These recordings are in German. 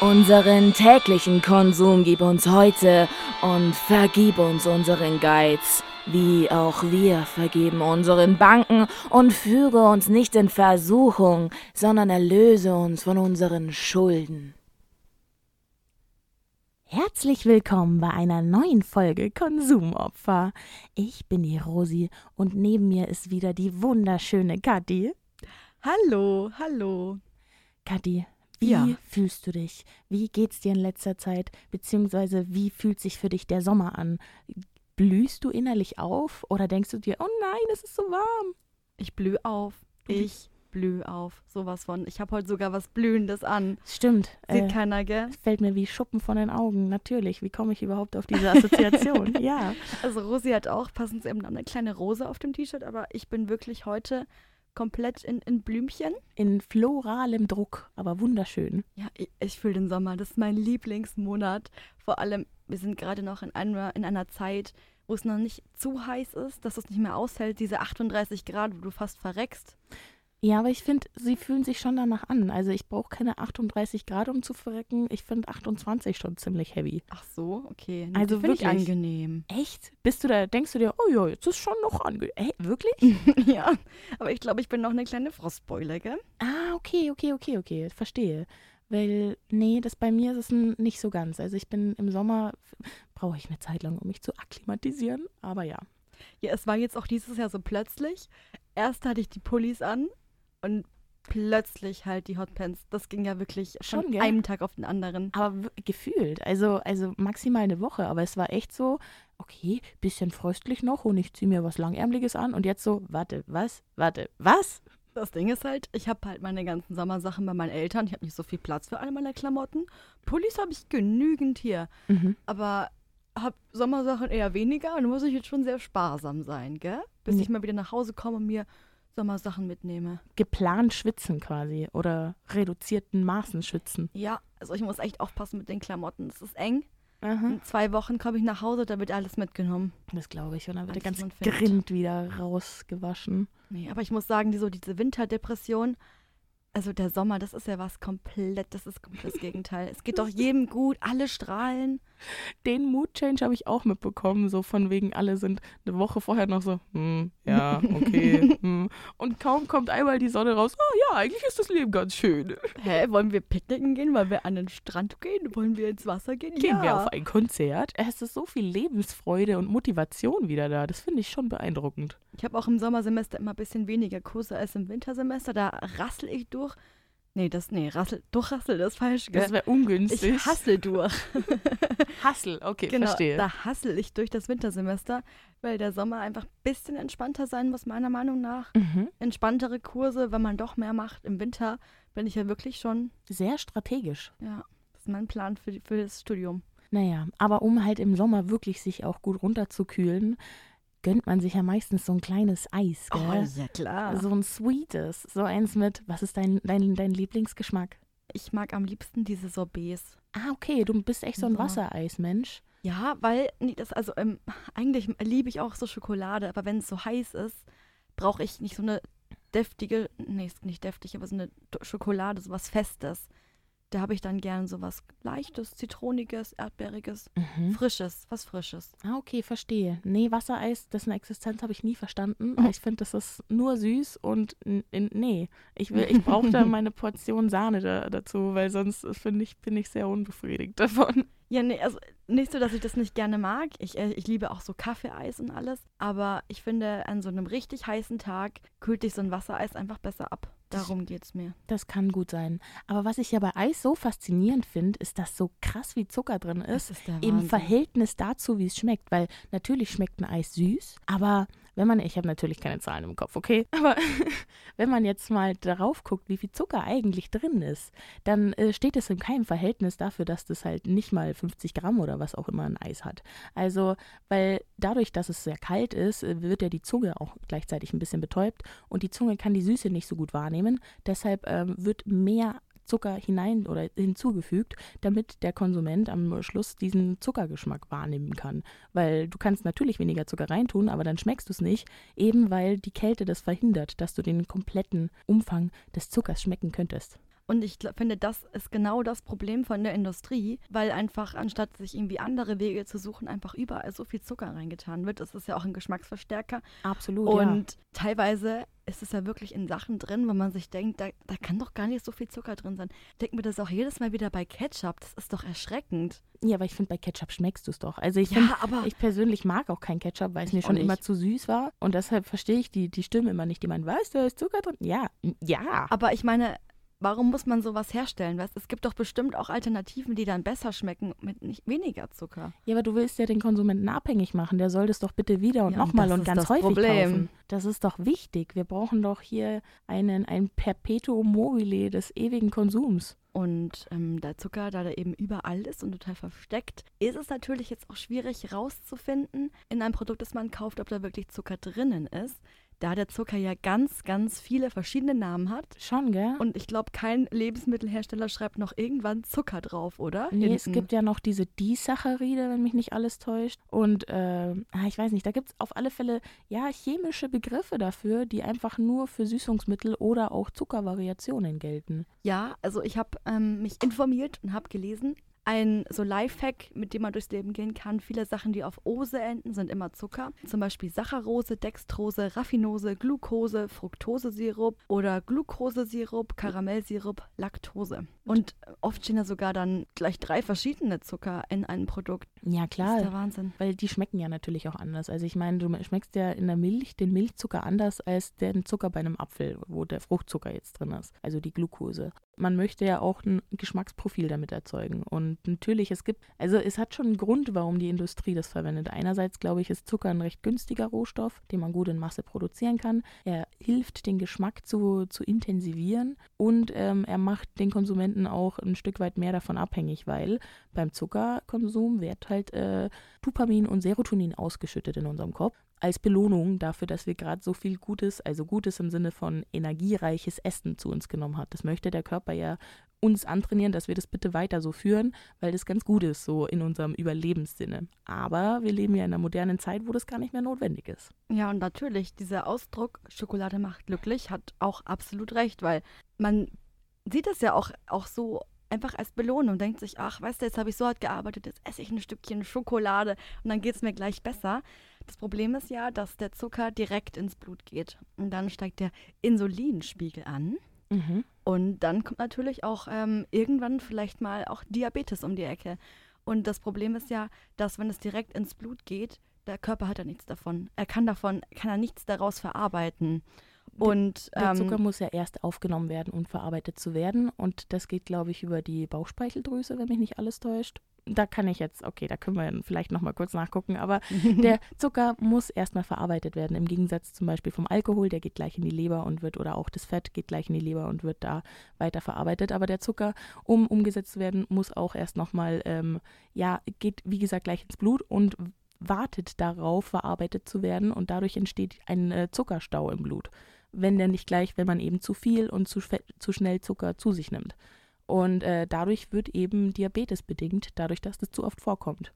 Unseren täglichen Konsum gib uns heute und vergib uns unseren Geiz, wie auch wir vergeben unseren Banken und führe uns nicht in Versuchung, sondern erlöse uns von unseren Schulden. Herzlich willkommen bei einer neuen Folge Konsumopfer. Ich bin die Rosi und neben mir ist wieder die wunderschöne Kathi. Hallo, hallo. Kathi, wie Ja. fühlst du dich? Wie geht's dir in letzter Zeit? Beziehungsweise wie fühlt sich für dich der Sommer an? Blühst du innerlich auf oder denkst du dir, oh nein, es ist so warm? Ich blühe auf. Ich blühe auf. Sowas von. Ich habe heute sogar was Blühendes an. Stimmt. Sieht Äh, keiner, gell? fällt mir wie Schuppen von den Augen. Natürlich. Wie komme ich überhaupt auf diese Assoziation? ja. Also Rosi hat auch, passend eben, eine kleine Rose auf dem T-Shirt, aber ich bin wirklich heute komplett in, in Blümchen. In floralem Druck, aber wunderschön. Ja, ich, ich fühle den Sommer. Das ist mein Lieblingsmonat. Vor allem, wir sind gerade noch in einer, in einer Zeit, wo es noch nicht zu heiß ist, dass es nicht mehr aushält, diese 38 Grad, wo du fast verreckst. Ja, aber ich finde, sie fühlen sich schon danach an. Also ich brauche keine 38 Grad, um zu verrecken. Ich finde 28 schon ziemlich heavy. Ach so, okay. Nee, Also wirklich? angenehm. Echt? Bist du da, denkst du dir, oh ja, jetzt ist schon noch ange... Ey, wirklich? ja, aber ich glaube, ich bin noch eine kleine Frostbeule, gell? ah, okay, okay, okay, okay, verstehe. Weil, nee, das bei mir ist es nicht so ganz. Also ich bin im Sommer, brauche ich eine Zeit lang, um mich zu akklimatisieren. Aber ja. Ja, es war jetzt auch dieses Jahr so plötzlich. Erst hatte ich die Pullis an und plötzlich halt die Hotpants. Das ging ja wirklich Schon, von gell? einem Tag auf den anderen. Aber gefühlt, also, also maximal eine Woche, aber es war echt so, okay, bisschen fröstlich noch und ich ziehe mir was Langärmliches an und jetzt so, warte, was, warte, was? Das Ding ist halt, ich habe halt meine ganzen Sommersachen bei meinen Eltern. Ich habe nicht so viel Platz für alle meine Klamotten. Pullis habe ich genügend hier. Mhm. Aber habe Sommersachen eher weniger und muss ich jetzt schon sehr sparsam sein, gell? Bis Ja. ich mal wieder nach Hause komme und mir Sommersachen mitnehme. Geplant schwitzen quasi oder reduzierten Maßen schwitzen. Ja, also ich muss echt aufpassen mit den Klamotten. Es ist eng. Aha. In zwei Wochen komme ich nach Hause, da wird alles mitgenommen. Das glaube ich. Und dann wird der ganze. Grind wieder rausgewaschen. Nee, aber ich muss sagen, die, so diese Winterdepression, also der Sommer, das ist ja was komplett, das ist komplett das Gegenteil. Es geht doch jedem gut, alle strahlen. Den Mood Change habe ich auch mitbekommen, so von wegen, alle sind eine Woche vorher noch so, hm, ja, okay. hm. Und kaum kommt einmal die Sonne raus, oh ja, eigentlich ist das Leben ganz schön. Hä, wollen wir picknicken gehen? Wollen wir an den Strand gehen? Wollen wir ins Wasser gehen? Gehen ja. wir auf ein Konzert. Es ist so viel Lebensfreude und Motivation wieder da. Das finde ich schon beeindruckend. Ich habe auch im Sommersemester immer ein bisschen weniger Kurse als im Wintersemester. Da rassel ich durch. Nee, das, nee, rassel, das ist falsch, gell? Das wäre ungünstig. ich hassel durch. Hassel, okay, Genau, verstehe. da hassel ich durch das Wintersemester, weil der Sommer einfach ein bisschen entspannter sein muss, meiner Meinung nach. Mhm. Entspanntere Kurse, wenn man doch mehr macht. Im Winter bin ich ja wirklich schon, Sehr strategisch. ja, das ist mein Plan für, für das Studium. Naja, aber um halt im Sommer wirklich sich auch gut runterzukühlen, gönnt man sich ja meistens so ein kleines Eis, gell? ja klar. So ein sweetes, so eins mit, was ist dein, dein, dein Lieblingsgeschmack? ich mag am liebsten diese Sorbets. Ah, okay, du bist echt so ein Ja. Wassereismensch. Ja, weil, nee, das, also ähm, eigentlich liebe ich auch so Schokolade, aber wenn es so heiß ist, brauche ich nicht so eine deftige, nee, ist nicht deftig, aber so eine Schokolade, so was Festes. Da habe ich dann gern so was Leichtes, Zitroniges, Erdbeeriges, Mhm. Frisches, was Frisches. Ah, okay, verstehe. Nee, Wassereis, dessen Existenz habe ich nie verstanden. Mhm. Ich finde, das ist nur süß und nee. Ich, will- ich brauche da meine Portion Sahne da, dazu, weil sonst finde ich, bin ich sehr unbefriedigt davon. Ja, nee, also nicht so, dass ich das nicht gerne mag. Ich, äh, ich liebe auch so Kaffeeeis und alles. Aber ich finde, an so einem richtig heißen Tag kühlt dich so ein Wassereis einfach besser ab. Darum geht's mir. Das kann gut sein. Aber was ich ja bei Eis so faszinierend finde, ist, dass so krass wie Zucker drin ist. ist Im Verhältnis dazu, wie es schmeckt. Weil natürlich schmeckt ein Eis süß, aber wenn man, ich habe natürlich keine Zahlen im Kopf, okay, aber wenn man jetzt mal darauf guckt, wie viel Zucker eigentlich drin ist, dann äh, steht es in keinem Verhältnis dafür, dass das halt nicht mal 50 Gramm oder was auch immer ein Eis hat. Also, weil dadurch, dass es sehr kalt ist, äh, wird ja die Zunge auch gleichzeitig ein bisschen betäubt und die Zunge kann die Süße nicht so gut wahrnehmen. Deshalb ähm, wird mehr Zucker hinein oder hinzugefügt, damit der Konsument am Schluss diesen Zuckergeschmack wahrnehmen kann. Weil du kannst natürlich weniger Zucker reintun, aber dann schmeckst du es nicht, eben weil die Kälte das verhindert, dass du den kompletten Umfang des Zuckers schmecken könntest. Und ich finde, das ist genau das Problem von der Industrie, weil einfach anstatt sich irgendwie andere Wege zu suchen, einfach überall so viel Zucker reingetan wird. Das ist ja auch ein Geschmacksverstärker. Absolut. Und ja. teilweise ist es ja wirklich in Sachen drin, wo man sich denkt, da, da kann doch gar nicht so viel Zucker drin sein. Denkt mir das auch jedes Mal wieder bei Ketchup. Das ist doch erschreckend. Ja, aber ich finde, bei Ketchup schmeckst du es doch. Also ich, ja, find, ich persönlich mag auch kein Ketchup, weil es mir schon nicht. immer zu süß war. Und deshalb verstehe ich die, die Stimme immer nicht, die meinen, weißt du, da ist Zucker drin. Ja, ja. Aber ich meine, warum muss man sowas herstellen? Weißt? Es gibt doch bestimmt auch Alternativen, die dann besser schmecken mit nicht weniger Zucker. Ja, aber du willst ja den Konsumenten abhängig machen. Der soll das doch bitte wieder und ja, nochmal und, und ganz häufig Problem. kaufen. Das ist doch wichtig. Wir brauchen doch hier einen, ein Perpetuum mobile des ewigen Konsums. Und ähm, der Zucker, da der eben überall ist und total versteckt, ist es natürlich jetzt auch schwierig herauszufinden in einem Produkt, das man kauft, ob da wirklich Zucker drinnen ist da der Zucker ja ganz, ganz viele verschiedene Namen hat. Schon, gell? Und ich glaube, kein Lebensmittelhersteller schreibt noch irgendwann Zucker drauf, oder? Nee, Hinten. es gibt ja noch diese Disaccharide, wenn mich nicht alles täuscht. Und äh, ich weiß nicht, da gibt es auf alle Fälle ja chemische Begriffe dafür, die einfach nur für Süßungsmittel oder auch Zuckervariationen gelten. Ja, also ich habe ähm, mich informiert und habe gelesen, ein so Lifehack, mit dem man durchs Leben gehen kann. Viele Sachen, die auf Ose enden, sind immer Zucker. Zum Beispiel Saccharose, Dextrose, Raffinose, Glucose, Fructosesirup oder Glukosesirup, Karamellsirup, Laktose. Und oft stehen da sogar dann gleich drei verschiedene Zucker in einem Produkt. Ja, klar. Das ist der Wahnsinn. Weil die schmecken ja natürlich auch anders. Also ich meine, du schmeckst ja in der Milch den Milchzucker anders als den Zucker bei einem Apfel, wo der Fruchtzucker jetzt drin ist. Also die Glucose man möchte ja auch ein Geschmacksprofil damit erzeugen. Und natürlich, es gibt, also es hat schon einen Grund, warum die Industrie das verwendet. Einerseits, glaube ich, ist Zucker ein recht günstiger Rohstoff, den man gut in Masse produzieren kann. Er hilft, den Geschmack zu, zu intensivieren und ähm, er macht den Konsumenten auch ein Stück weit mehr davon abhängig, weil beim Zuckerkonsum wird halt äh, Dopamin und Serotonin ausgeschüttet in unserem Kopf als Belohnung dafür, dass wir gerade so viel Gutes, also Gutes im Sinne von energiereiches Essen zu uns genommen hat. Das möchte der Körper ja uns antrainieren, dass wir das bitte weiter so führen, weil das ganz gut ist, so in unserem Überlebenssinne. Aber wir leben ja in einer modernen Zeit, wo das gar nicht mehr notwendig ist. Ja, und natürlich, dieser Ausdruck Schokolade macht glücklich hat auch absolut recht, weil man sieht es ja auch, auch so einfach als Belohnung, denkt sich, ach, weißt du, jetzt habe ich so hart gearbeitet, jetzt esse ich ein Stückchen Schokolade und dann geht es mir gleich besser. Das Problem ist ja, dass der Zucker direkt ins Blut geht. Und dann steigt der Insulinspiegel an. Mhm. Und dann kommt natürlich auch ähm, irgendwann vielleicht mal auch Diabetes um die Ecke. Und das Problem ist ja, dass wenn es direkt ins Blut geht, der Körper hat ja nichts davon. Er kann davon, kann er nichts daraus verarbeiten. Und der Zucker ähm, muss ja erst aufgenommen werden, um verarbeitet zu werden. Und das geht, glaube ich, über die Bauchspeicheldrüse, wenn mich nicht alles täuscht da kann ich jetzt, okay, da können wir vielleicht nochmal kurz nachgucken, aber der Zucker muss erstmal verarbeitet werden. Im Gegensatz zum Beispiel vom Alkohol, der geht gleich in die Leber und wird, oder auch das Fett geht gleich in die Leber und wird da weiter verarbeitet. Aber der Zucker, um umgesetzt zu werden, muss auch erst nochmal, ähm, ja, geht wie gesagt gleich ins Blut und wartet darauf, verarbeitet zu werden und dadurch entsteht ein äh, Zuckerstau im Blut. Wenn der nicht gleich, wenn man eben zu viel und zu, zu schnell Zucker zu sich nimmt. Und äh, dadurch wird eben Diabetes bedingt, dadurch, dass das zu oft vorkommt.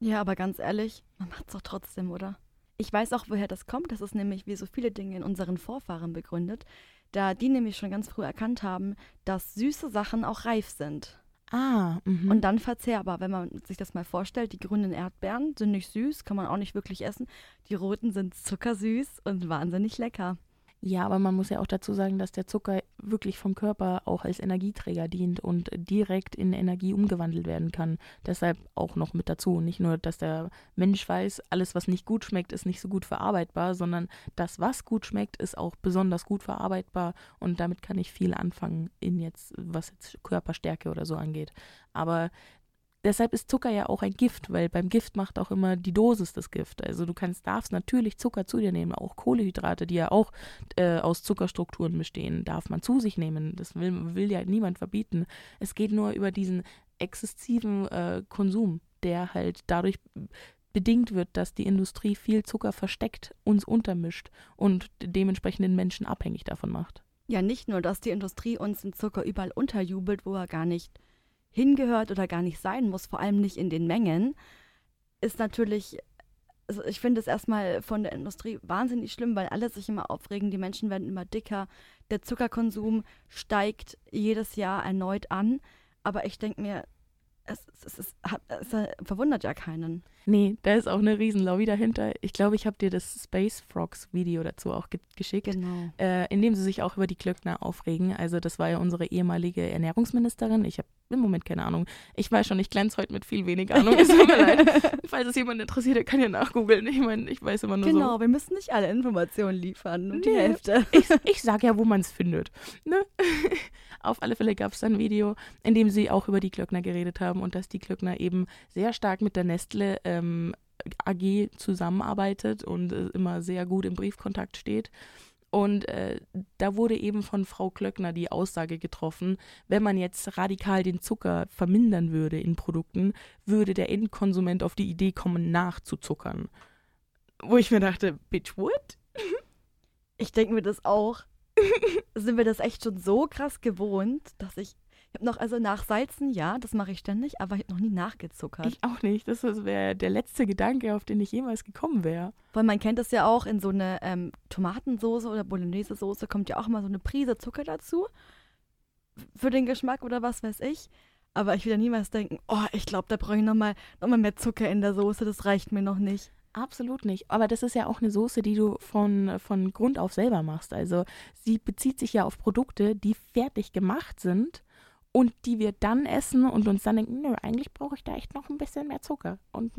Ja, aber ganz ehrlich, man macht es doch trotzdem, oder? Ich weiß auch, woher das kommt. Das ist nämlich wie so viele Dinge in unseren Vorfahren begründet, da die nämlich schon ganz früh erkannt haben, dass süße Sachen auch reif sind. Ah, mh. Und dann verzehrbar. Wenn man sich das mal vorstellt, die grünen Erdbeeren sind nicht süß, kann man auch nicht wirklich essen. Die roten sind zuckersüß und wahnsinnig lecker. Ja, aber man muss ja auch dazu sagen, dass der Zucker wirklich vom Körper auch als Energieträger dient und direkt in Energie umgewandelt werden kann. Deshalb auch noch mit dazu. Nicht nur, dass der Mensch weiß, alles, was nicht gut schmeckt, ist nicht so gut verarbeitbar, sondern das, was gut schmeckt, ist auch besonders gut verarbeitbar und damit kann ich viel anfangen in jetzt, was jetzt Körperstärke oder so angeht. Aber Deshalb ist Zucker ja auch ein Gift, weil beim Gift macht auch immer die Dosis das Gift. Also du kannst, darfst natürlich Zucker zu dir nehmen, auch Kohlehydrate, die ja auch äh, aus Zuckerstrukturen bestehen, darf man zu sich nehmen. Das will, will ja niemand verbieten. Es geht nur über diesen exzessiven äh, Konsum, der halt dadurch bedingt wird, dass die Industrie viel Zucker versteckt, uns untermischt und dementsprechend den Menschen abhängig davon macht. Ja, nicht nur, dass die Industrie uns den Zucker überall unterjubelt, wo er gar nicht hingehört oder gar nicht sein muss, vor allem nicht in den Mengen, ist natürlich also ich finde es erstmal von der Industrie wahnsinnig schlimm, weil alle sich immer aufregen, die Menschen werden immer dicker, der Zuckerkonsum steigt jedes Jahr erneut an. Aber ich denke mir, es, es, es, hat, es, verwundert ja keinen. Nee, da ist auch eine Riesenlobby dahinter. Ich glaube, ich habe dir das Space Frogs Video dazu auch ge geschickt, Genau. äh, in dem sie sich auch über die Klöckner aufregen. Also das war ja unsere ehemalige Ernährungsministerin. Ich habe im Moment keine Ahnung. Ich weiß schon, ich glänze heute mit viel wenig Ahnung. Es tut mir leid. Falls es jemand interessiert, der kann ja nachgoogeln. Ich meine, ich weiß immer nur so. Genau, wir müssen nicht alle Informationen liefern, die Nee. Hälfte. ich, ich sage ja, wo man es findet. Ne? Auf alle Fälle gab es ein Video, in dem sie auch über die Klöckner geredet haben und dass die Klöckner eben sehr stark mit der Nestle ähm, AG zusammenarbeitet und äh, immer sehr gut im Briefkontakt steht. Und äh, da wurde eben von Frau Klöckner die Aussage getroffen, wenn man jetzt radikal den Zucker vermindern würde in Produkten, würde der Endkonsument auf die Idee kommen, nachzuzuckern. Wo ich mir dachte, bitch, what? Ich denke mir das auch. Sind wir das echt schon so krass gewohnt, dass ich. Ich habe noch, also nach Salzen, ja, das mache ich ständig, aber ich habe noch nie nachgezuckert. Ich auch nicht. Das wäre der letzte Gedanke, auf den ich jemals gekommen wäre. Weil man kennt das ja auch in so eine ähm, Tomatensoße oder Bolognese-Soße kommt ja auch mal so eine Prise Zucker dazu. Für den Geschmack oder was weiß ich. Aber ich will ja niemals denken, oh, ich glaube, da brauche ich nochmal noch mal mehr Zucker in der Soße, das reicht mir noch nicht. Absolut nicht. Aber das ist ja auch eine Soße, die du von, von Grund auf selber machst. Also sie bezieht sich ja auf Produkte, die fertig gemacht sind und die wir dann essen und uns dann denken, nö, eigentlich brauche ich da echt noch ein bisschen mehr Zucker. Und,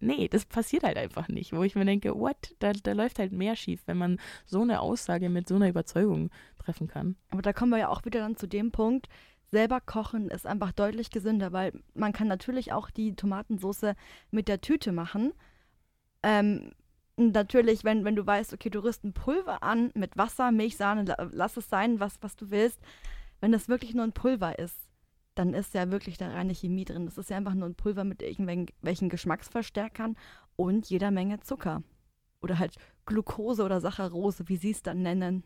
nee, das passiert halt einfach nicht. Wo ich mir denke, what? Da, da läuft halt mehr schief, wenn man so eine Aussage mit so einer Überzeugung treffen kann. Aber da kommen wir ja auch wieder dann zu dem Punkt, selber kochen ist einfach deutlich gesünder, weil man kann natürlich auch die Tomatensoße mit der Tüte machen. Ähm, natürlich, wenn, wenn du weißt, okay, du rührst ein Pulver an mit Wasser, Milch, Sahne, la- lass es sein, was, was du willst. Wenn das wirklich nur ein Pulver ist, dann ist ja wirklich da reine Chemie drin. Das ist ja einfach nur ein Pulver mit irgendwelchen Geschmacksverstärkern und jeder Menge Zucker. Oder halt Glucose oder Saccharose, wie sie es dann nennen.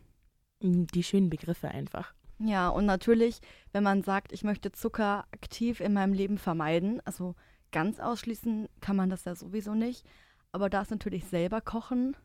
Die schönen Begriffe einfach. Ja, und natürlich, wenn man sagt, ich möchte Zucker aktiv in meinem Leben vermeiden, also ganz ausschließen kann man das ja sowieso nicht, aber da ist natürlich selber kochen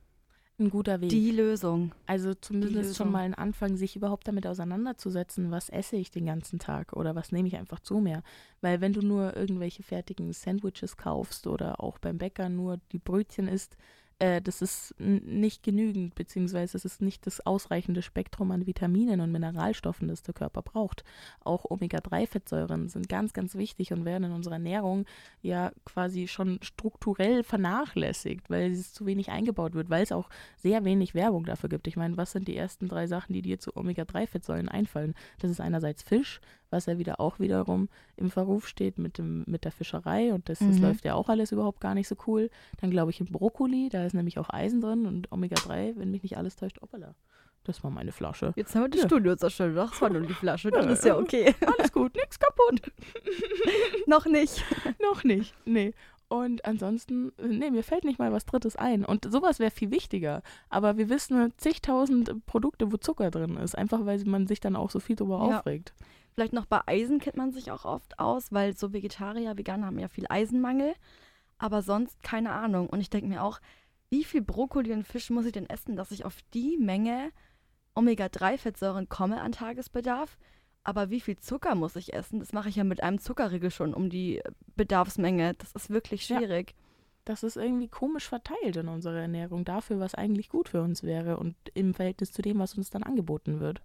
Ein guter Weg. die Lösung. Also zumindest schon mal ein Anfang, sich überhaupt damit auseinanderzusetzen, was esse ich den ganzen Tag oder was nehme ich einfach zu mir. Weil wenn du nur irgendwelche fertigen Sandwiches kaufst oder auch beim Bäcker nur die Brötchen isst, äh, das ist nicht genügend, beziehungsweise es ist nicht das ausreichende Spektrum an Vitaminen und Mineralstoffen, das der Körper braucht. Auch Omega-3-Fettsäuren sind ganz, ganz wichtig und werden in unserer Ernährung ja quasi schon strukturell vernachlässigt, weil es zu wenig eingebaut wird, weil es auch sehr wenig Werbung dafür gibt. Ich meine, was sind die ersten drei Sachen, die dir zu Omega-3-Fettsäuren einfallen? Das ist einerseits Fisch, was ja wieder auch wiederum im Verruf steht mit, dem, mit der Fischerei und das, das Mhm. läuft ja auch alles überhaupt gar nicht so cool. Dann glaube ich im Brokkoli, da ist nämlich auch Eisen drin und Omega-3, wenn mich nicht alles täuscht, hoppala. Das war meine Flasche. Jetzt haben wir das Ja. Studio zerstört. Das war nur die Flasche. Das Ja, ist ja ja. okay. Alles gut, nichts kaputt. Noch nicht. Noch nicht, nee. Und ansonsten, nee, mir fällt nicht mal was Drittes ein. Und sowas wäre viel wichtiger. Aber wir wissen zigtausend Produkte, wo Zucker drin ist. Einfach weil man sich dann auch so viel drüber Ja. aufregt. Vielleicht noch bei Eisen kennt man sich auch oft aus, weil so Vegetarier, Veganer haben ja viel Eisenmangel. Aber sonst keine Ahnung. Und ich denke mir auch, wie viel Brokkoli und Fisch muss ich denn essen, dass ich auf die Menge Omega-3-Fettsäuren komme an Tagesbedarf? Aber wie viel Zucker muss ich essen? Das mache ich ja mit einem Zuckerriegel schon um die Bedarfsmenge. Das ist wirklich Ja. schwierig. Das ist irgendwie komisch verteilt in unserer Ernährung dafür, was eigentlich gut für uns wäre und im Verhältnis zu dem, was uns dann angeboten wird.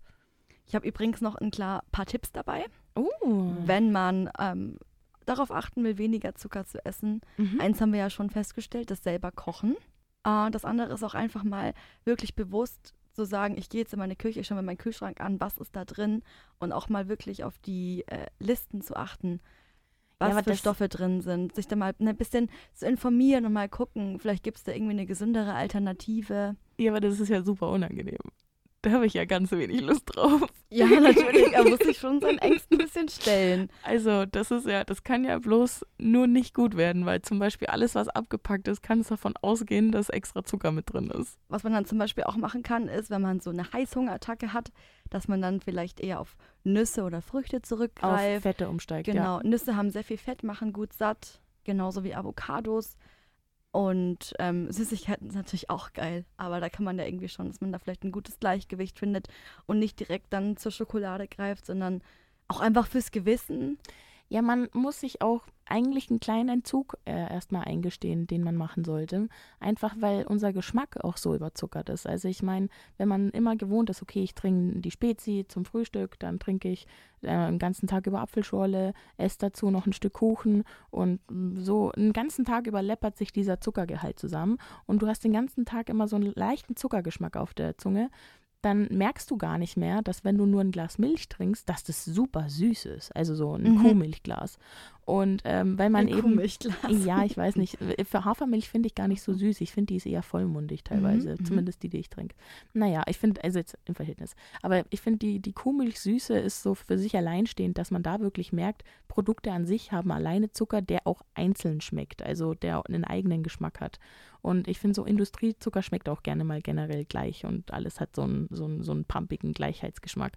Ich habe übrigens noch ein klar paar Tipps dabei, Oh. wenn man ähm, darauf achten will, weniger Zucker zu essen. Mhm. Eins haben wir ja schon festgestellt, das selber kochen. Äh, das andere ist auch einfach mal wirklich bewusst zu sagen, ich gehe jetzt in meine Küche, ich schaue mir meinen Kühlschrank an, was ist da drin und auch mal wirklich auf die äh, Listen zu achten, was aber für Stoffe drin sind, sich da mal ein bisschen zu informieren und mal gucken, vielleicht gibt es da irgendwie eine gesündere Alternative. Ja, aber das ist ja super unangenehm. Da habe ich ja ganz wenig Lust drauf. Ja, natürlich, er muss sich schon seinen Ängsten ein bisschen stellen. Also, das ist ja, das kann ja bloß nur nicht gut werden, weil zum Beispiel alles, was abgepackt ist, kann es davon ausgehen, dass extra Zucker mit drin ist. Was man dann zum Beispiel auch machen kann, ist, wenn man so eine Heißhungerattacke hat, dass man dann vielleicht eher auf Nüsse oder Früchte Auf zurückgreift. Fette umsteigt, ja. Genau, Nüsse haben sehr viel Fett, machen gut satt, genauso wie Avocados. Und ähm, Süßigkeiten sind natürlich auch geil, aber da kann man ja irgendwie schon, dass man da vielleicht ein gutes Gleichgewicht findet und nicht direkt dann zur Schokolade greift, sondern auch einfach fürs Gewissen. Ja, man muss sich auch eigentlich einen kleinen Entzug äh, erstmal eingestehen, den man machen sollte. Einfach weil unser Geschmack auch so überzuckert ist. Also ich meine, wenn man immer gewohnt ist, okay, ich trinke die Spezi zum Frühstück, dann trinke ich äh, den ganzen Tag über Apfelschorle, esse dazu noch ein Stück Kuchen und so einen ganzen Tag über läppert sich dieser Zuckergehalt zusammen und du hast den ganzen Tag immer so einen leichten Zuckergeschmack auf der Zunge dann merkst du gar nicht mehr, dass wenn du nur ein Glas Milch trinkst, dass das super süß ist. Also so ein mhm. Kuhmilchglas. Und ähm, weil man ein eben. Ja, ich weiß nicht. Für Hafermilch finde ich gar nicht so süß. Ich finde, die ist eher vollmundig teilweise. Mhm. Zumindest die, die ich trinke. Naja, ich finde, also jetzt im Verhältnis. Aber ich finde, die, die Kuhmilchsüße ist so für sich alleinstehend, dass man da wirklich merkt, Produkte an sich haben alleine Zucker, der auch einzeln schmeckt. Also der einen eigenen Geschmack hat. Und ich finde, so Industriezucker schmeckt auch gerne mal generell gleich und alles hat so einen, so einen, so einen pumpigen Gleichheitsgeschmack.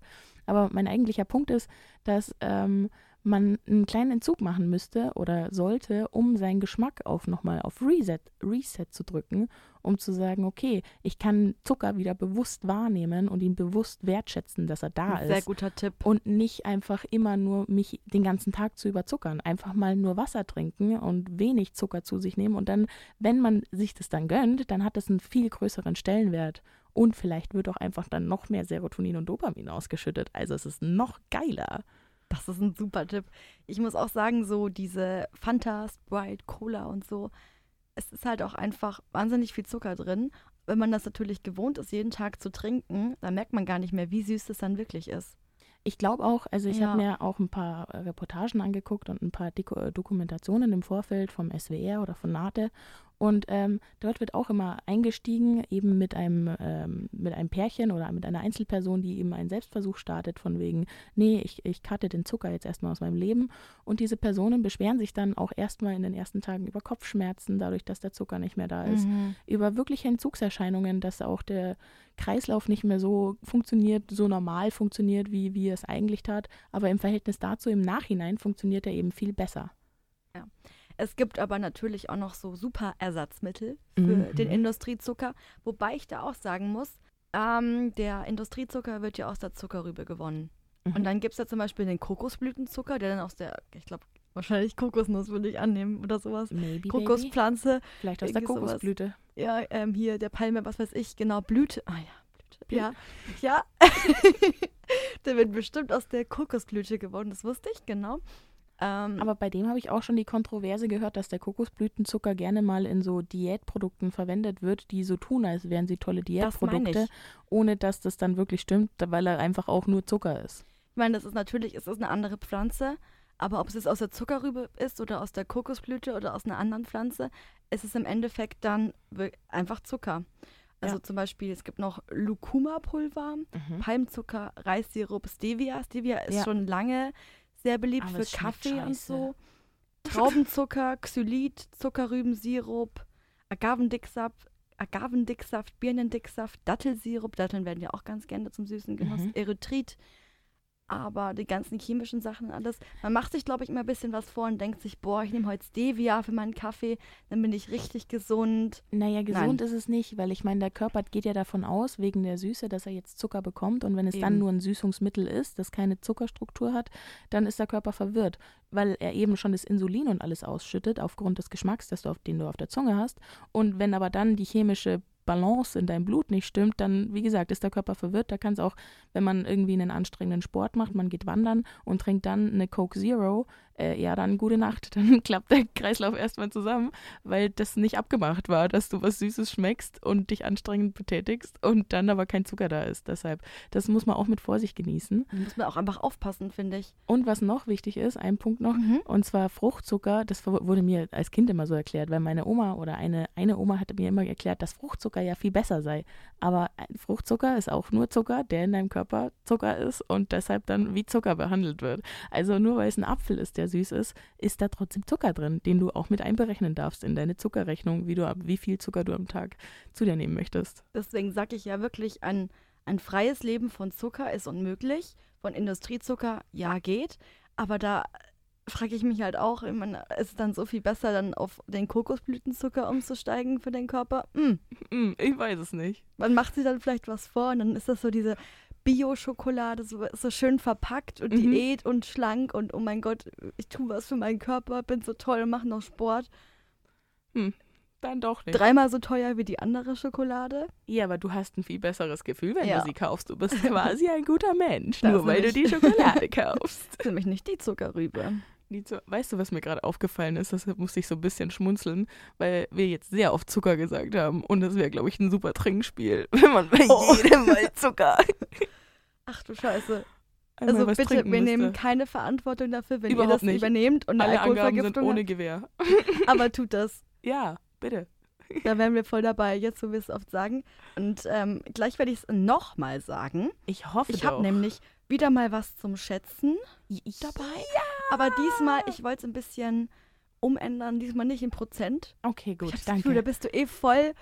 Aber mein eigentlicher Punkt ist, dass ähm, man einen kleinen Entzug machen müsste oder sollte, um seinen Geschmack auf nochmal auf Reset, Reset zu drücken, um zu sagen, okay, ich kann Zucker wieder bewusst wahrnehmen und ihn bewusst wertschätzen, dass er da ist. Sehr guter Tipp. Und nicht einfach immer nur mich den ganzen Tag zu überzuckern. Einfach mal nur Wasser trinken und wenig Zucker zu sich nehmen. Und dann, wenn man sich das dann gönnt, dann hat das einen viel größeren Stellenwert. Und vielleicht wird auch einfach dann noch mehr Serotonin und Dopamin ausgeschüttet. Also es ist noch geiler. Das ist ein super Tipp. Ich muss auch sagen, so diese Fanta, Sprite, Cola und so, es ist halt auch einfach wahnsinnig viel Zucker drin. Wenn man das natürlich gewohnt ist, jeden Tag zu trinken, dann merkt man gar nicht mehr, wie süß es dann wirklich ist. Ich glaube auch, also ich ja. habe mir auch ein paar Reportagen angeguckt und ein paar Dokumentationen im Vorfeld vom SWR oder von NATE und ähm, dort wird auch immer eingestiegen, eben mit einem, ähm, mit einem Pärchen oder mit einer Einzelperson, die eben einen Selbstversuch startet, von wegen, nee, ich, ich cutte den Zucker jetzt erstmal aus meinem Leben. Und diese Personen beschweren sich dann auch erstmal in den ersten Tagen über Kopfschmerzen, dadurch, dass der Zucker nicht mehr da ist, mhm. über wirkliche Entzugserscheinungen, dass auch der Kreislauf nicht mehr so funktioniert, so normal funktioniert, wie, wie es eigentlich tat. Aber im Verhältnis dazu im Nachhinein funktioniert er eben viel besser. Ja. Es gibt aber natürlich auch noch so super Ersatzmittel für mhm. den Industriezucker, wobei ich da auch sagen muss, ähm, der Industriezucker wird ja aus der Zuckerrübe gewonnen. Mhm. Und dann gibt es ja zum Beispiel den Kokosblütenzucker, der dann aus der, ich glaube, wahrscheinlich Kokosnuss würde ich annehmen oder sowas. Maybe, Kokospflanze. Baby. Vielleicht aus der Kokosblüte. Sowas. Ja, ähm, hier der Palme, was weiß ich, genau, Blüte. Ah ja, Blüte. Ja, ja. der wird bestimmt aus der Kokosblüte gewonnen, das wusste ich, genau. Ähm, Aber bei dem habe ich auch schon die Kontroverse gehört, dass der Kokosblütenzucker gerne mal in so Diätprodukten verwendet wird, die so tun, als wären sie tolle Diätprodukte, das ohne dass das dann wirklich stimmt, weil er einfach auch nur Zucker ist. Ich meine, das ist natürlich, es ist eine andere Pflanze, aber ob es jetzt aus der Zuckerrübe ist oder aus der Kokosblüte oder aus einer anderen Pflanze, ist es im Endeffekt dann einfach Zucker. Also ja. zum Beispiel, es gibt noch Lucuma-Pulver, mhm. Palmzucker, Reissirup, Stevia. Stevia ist ja. schon lange sehr beliebt Aber für Kaffee und so. Traubenzucker, Xylit, Zuckerrübensirup, Agavendicksaft, Agavendicksaft, Birnendicksaft, Dattelsirup, Datteln werden ja auch ganz gerne zum Süßen genutzt, mhm. Erythrit, aber die ganzen chemischen Sachen und alles, man macht sich, glaube ich, immer ein bisschen was vor und denkt sich, boah, ich nehme heute Stevia für meinen Kaffee, dann bin ich richtig gesund. Naja, gesund Nein. ist es nicht, weil ich meine, der Körper geht ja davon aus, wegen der Süße, dass er jetzt Zucker bekommt und wenn es Eben. dann nur ein Süßungsmittel ist, das keine Zuckerstruktur hat, dann ist der Körper verwirrt, weil er eben schon das Insulin und alles ausschüttet aufgrund des Geschmacks, das du auf, den du auf der Zunge hast und wenn aber dann die chemische Balance in deinem Blut nicht stimmt, dann, wie gesagt, ist der Körper verwirrt. Da kann es auch, wenn man irgendwie einen anstrengenden Sport macht, man geht wandern und trinkt dann eine Coke Zero, äh, ja, dann gute Nacht. Dann klappt der Kreislauf erstmal zusammen, weil das nicht abgemacht war, dass du was Süßes schmeckst und dich anstrengend betätigst und dann aber kein Zucker da ist. Deshalb, das muss man auch mit Vorsicht genießen. Da muss man auch einfach aufpassen, finde ich. Und was noch wichtig ist, ein Punkt noch, mhm. und zwar Fruchtzucker, das wurde mir als Kind immer so erklärt, weil meine Oma oder eine, eine Oma hatte mir immer erklärt, dass Fruchtzucker ja viel besser sei. Aber Fruchtzucker ist auch nur Zucker, der in deinem Körper Zucker ist und deshalb dann wie Zucker behandelt wird. Also nur weil es ein Apfel ist, der sehr süß ist, ist da trotzdem Zucker drin, den du auch mit einberechnen darfst in deine Zuckerrechnung, wie, du, wie viel Zucker du am Tag zu dir nehmen möchtest. Deswegen sage ich ja wirklich, ein, ein freies Leben von Zucker ist unmöglich. Von Industriezucker, ja, geht. Aber da frage ich mich halt auch, ich meine, ist es dann so viel besser, dann auf den Kokosblütenzucker umzusteigen für den Körper? Hm, ich weiß es nicht. Man macht sich dann vielleicht was vor und dann ist das so diese Bio-Schokolade, so, so schön verpackt und Mhm. Diät und schlank und oh mein Gott, ich tue was für meinen Körper, bin so toll und mache noch Sport. Dann doch nicht. Dreimal so teuer wie die andere Schokolade. Ja, aber du hast ein viel besseres Gefühl, wenn Ja. du sie kaufst. Du bist quasi ein guter Mensch, Das nur weil du die Schokolade kaufst. Ist nämlich nicht die Zuckerrübe. Zu- weißt du, was mir gerade aufgefallen ist? Das musste ich so ein bisschen schmunzeln, weil wir jetzt sehr oft Zucker gesagt haben. Und das wäre, glaube ich, ein super Trinkspiel, wenn man bei Oh. jedem Mal Zucker. Ach du Scheiße. einmal Also bitte, wir nehmen müsste. keine Verantwortung dafür, wenn ihr Überhaupt das nicht. übernehmt und eine Alle Angaben sind ohne habt. Gewähr. Aber tut das. Ja, bitte. Da wären wir voll dabei, jetzt so wie wir es oft sagen. Und ähm, gleich werde ich es nochmal sagen. Ich hoffe Ich habe nämlich wieder mal was zum Schätzen ich dabei. Aber diesmal, ich wollte es ein bisschen umändern, diesmal nicht in Prozent. Okay, ich gut, das danke. Gefühl, da bist du eh voll.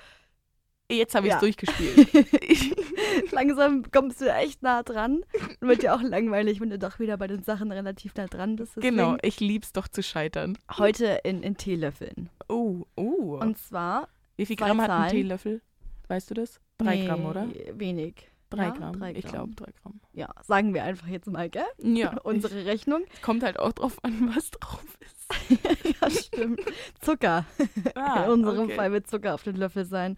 Jetzt habe ich es Ja. durchgespielt. Langsam kommst du echt nah dran. Und wird ja auch langweilig, wenn du doch wieder bei den Sachen relativ nah dran bist. Deswegen genau, ich lieb's doch zu scheitern. Heute in, in Teelöffeln. Oh, oh. Und zwar. Wie viel Gramm hat ein. Teelöffel? Weißt du das? Drei nee, Gramm, oder? Wenig. Drei Ja, Gramm. drei Ich Gramm. glaube, drei Gramm. Ja, sagen wir einfach jetzt mal, gell? Ja, Unsere Rechnung. kommt halt auch drauf an, was drauf ist. ja, stimmt. Zucker. Ah, In unserem okay. Fall wird Zucker auf den Löffel sein.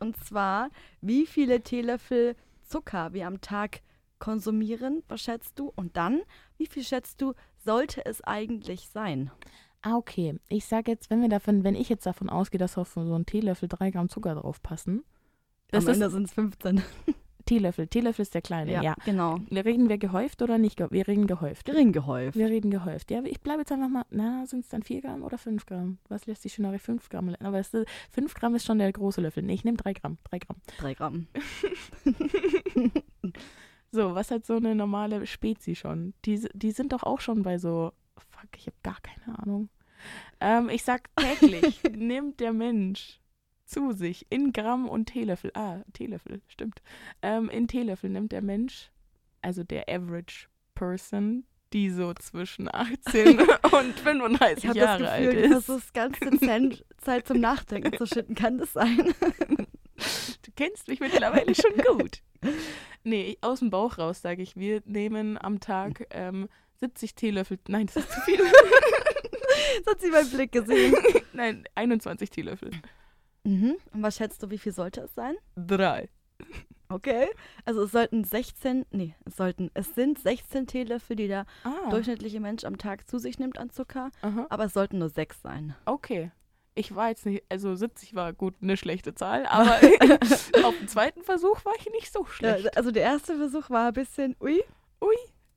Und zwar, wie viele Teelöffel Zucker wir am Tag konsumieren, was schätzt du? Und dann, wie viel schätzt du, sollte es eigentlich sein? Ah, okay. Ich sage jetzt, wenn wir davon, wenn ich jetzt davon ausgehe, dass auf so einen Teelöffel drei Gramm Zucker drauf passen. Das Am Ende sind es 15. Teelöffel. Teelöffel ist der kleine, ja. genau. Reden wir gehäuft oder nicht? ge- Wir reden gehäuft. Gering gehäuft. Wir reden gehäuft. Ja, ich bleibe jetzt einfach mal, na, sind es dann 4 Gramm oder 5 Gramm? Was lässt sich schöner 5 Gramm? Aber 5 Gramm ist schon der große Löffel. Nee, ich nehme 3 Gramm. 3 Gramm. Drei Gramm. So, was hat so eine normale Spezi schon? Die, die sind doch auch schon bei so, fuck, ich habe gar keine Ahnung. Ähm, ich sag täglich nimmt der Mensch zu sich in Gramm und Teelöffel, ah, Teelöffel, stimmt. Ähm, in Teelöffel nimmt der Mensch, also der Average Person, die so zwischen 18 und 35 Ich habe das Jahre alt Gefühl, du ist. ganz dezent Zeit zum Nachdenken zu schütten. Kann das sein? Du kennst mich mittlerweile schon gut. Nee, aus dem Bauch raus sage ich, wir nehmen am Tag ähm, 70 Teelöffel. Nein, das ist zu viel. Das hat sie beim Blick gesehen. Nein, 21 Teelöffel. Mhm. Und was schätzt du, wie viel sollte es sein? Drei. Okay. Also es sollten 16, nee, es sollten, es sind 16 Teelöffel, die der Ah, durchschnittliche Mensch am Tag zu sich nimmt an Zucker, aha. aber es sollten nur sechs sein. okay. Ich war jetzt nicht, also 70 war gut eine schlechte Zahl, aber auf dem zweiten Versuch war ich nicht so Ja, schlecht. also der erste Versuch war ein bisschen, ui,